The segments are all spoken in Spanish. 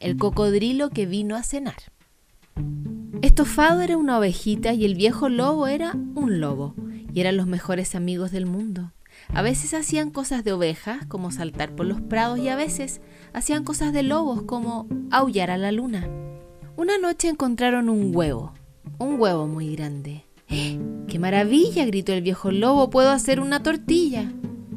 el cocodrilo que vino a cenar. Estofado era una ovejita y el viejo lobo era un lobo, y eran los mejores amigos del mundo. A veces hacían cosas de ovejas, como saltar por los prados, y a veces hacían cosas de lobos, como aullar a la luna. Una noche encontraron un huevo, un huevo muy grande. ¡Qué maravilla! gritó el viejo lobo, puedo hacer una tortilla.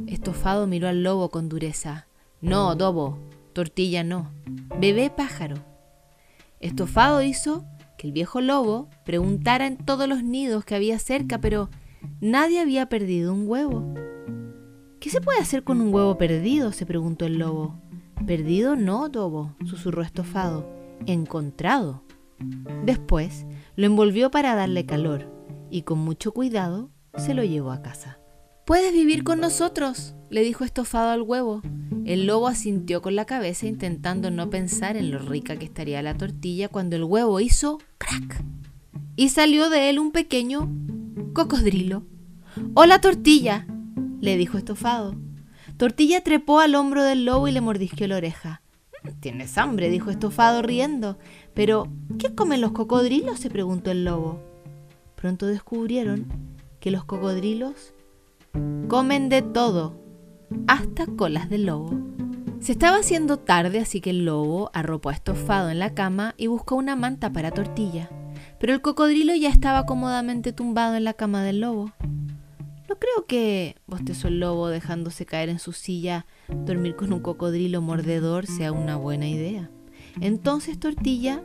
Estofado miró al lobo con dureza. No, Dobo, tortilla no. Bebé pájaro. Estofado hizo que el viejo lobo preguntara en todos los nidos que había cerca, pero nadie había perdido un huevo. ¿Qué se puede hacer con un huevo perdido? se preguntó el lobo. Perdido no, Dobo, susurró Estofado. Encontrado. Después lo envolvió para darle calor y con mucho cuidado se lo llevó a casa. Puedes vivir con nosotros, le dijo estofado al huevo. El lobo asintió con la cabeza intentando no pensar en lo rica que estaría la tortilla cuando el huevo hizo crack y salió de él un pequeño cocodrilo. Hola tortilla, le dijo estofado. Tortilla trepó al hombro del lobo y le mordisqueó la oreja. Tienes hambre, dijo estofado riendo. Pero, ¿qué comen los cocodrilos? se preguntó el lobo. Pronto descubrieron que los cocodrilos Comen de todo, hasta colas de lobo. Se estaba haciendo tarde, así que el lobo arropó a estofado en la cama y buscó una manta para tortilla. Pero el cocodrilo ya estaba cómodamente tumbado en la cama del lobo. No creo que, bostezó el lobo dejándose caer en su silla, dormir con un cocodrilo mordedor sea una buena idea. Entonces Tortilla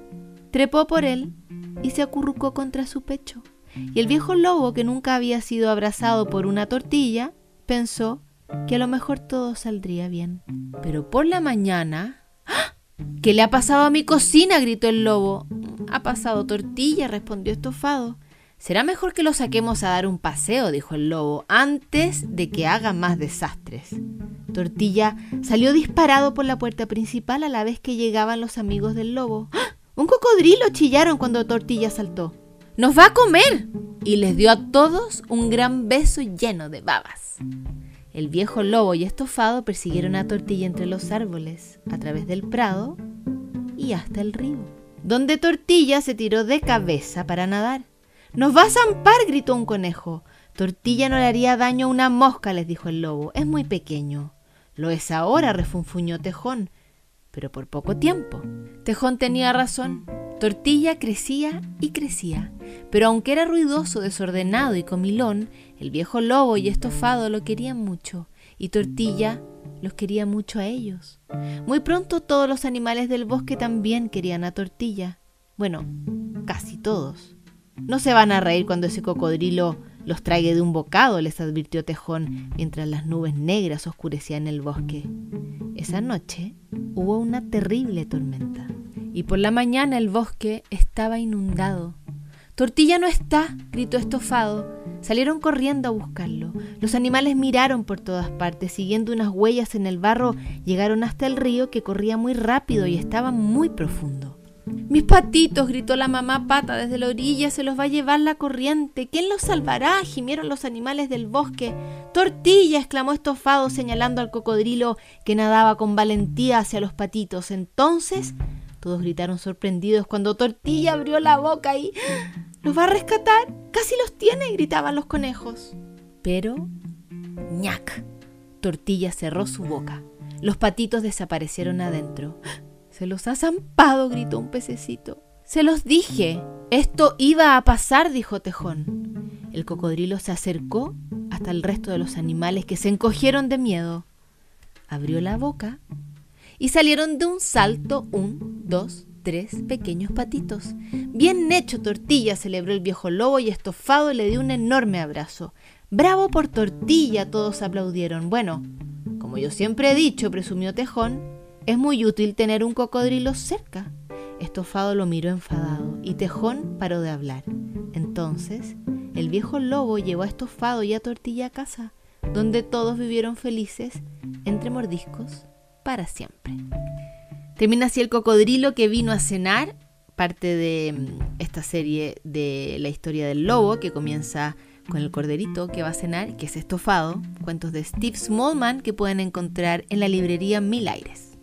trepó por él y se acurrucó contra su pecho. Y el viejo lobo, que nunca había sido abrazado por una tortilla, pensó que a lo mejor todo saldría bien. Pero por la mañana... ¡Ah! ¿Qué le ha pasado a mi cocina? gritó el lobo. Ha pasado tortilla, respondió estofado. Será mejor que lo saquemos a dar un paseo, dijo el lobo, antes de que haga más desastres. Tortilla salió disparado por la puerta principal a la vez que llegaban los amigos del lobo. ¡Ah! Un cocodrilo chillaron cuando Tortilla saltó. ¡Nos va a comer! Y les dio a todos un gran beso lleno de babas. El viejo lobo y estofado persiguieron a Tortilla entre los árboles, a través del prado y hasta el río, donde Tortilla se tiró de cabeza para nadar. ¡Nos va a zampar! gritó un conejo. Tortilla no le haría daño a una mosca, les dijo el lobo. Es muy pequeño. Lo es ahora, refunfuñó Tejón, pero por poco tiempo. Tejón tenía razón. Tortilla crecía y crecía, pero aunque era ruidoso, desordenado y comilón, el viejo lobo y estofado lo querían mucho, y Tortilla los quería mucho a ellos. Muy pronto todos los animales del bosque también querían a Tortilla. Bueno, casi todos. No se van a reír cuando ese cocodrilo los traiga de un bocado, les advirtió Tejón mientras las nubes negras oscurecían el bosque. Esa noche hubo una terrible tormenta y por la mañana el bosque estaba inundado. Tortilla no está, gritó estofado. Salieron corriendo a buscarlo. Los animales miraron por todas partes, siguiendo unas huellas en el barro, llegaron hasta el río que corría muy rápido y estaba muy profundo. Mis patitos, gritó la mamá pata desde la orilla, se los va a llevar la corriente. ¿Quién los salvará? gimieron los animales del bosque. Tortilla, exclamó estofado, señalando al cocodrilo que nadaba con valentía hacia los patitos. Entonces todos gritaron sorprendidos cuando Tortilla abrió la boca y... ¿Los va a rescatar? Casi los tiene, gritaban los conejos. Pero... ¡ñac! Tortilla cerró su boca. Los patitos desaparecieron adentro. Se los ha zampado, gritó un pececito. Se los dije. Esto iba a pasar, dijo Tejón. El cocodrilo se acercó hasta el resto de los animales que se encogieron de miedo. Abrió la boca y salieron de un salto un, dos, tres pequeños patitos. Bien hecho, tortilla, celebró el viejo lobo y estofado le dio un enorme abrazo. Bravo por tortilla, todos aplaudieron. Bueno, como yo siempre he dicho, presumió Tejón, es muy útil tener un cocodrilo cerca. Estofado lo miró enfadado y Tejón paró de hablar. Entonces, el viejo lobo llevó a Estofado y a Tortilla a casa, donde todos vivieron felices entre mordiscos para siempre. Termina así el cocodrilo que vino a cenar, parte de mm, esta serie de la historia del lobo que comienza con el corderito que va a cenar, que es estofado, cuentos de Steve Smallman que pueden encontrar en la librería Mil Aires.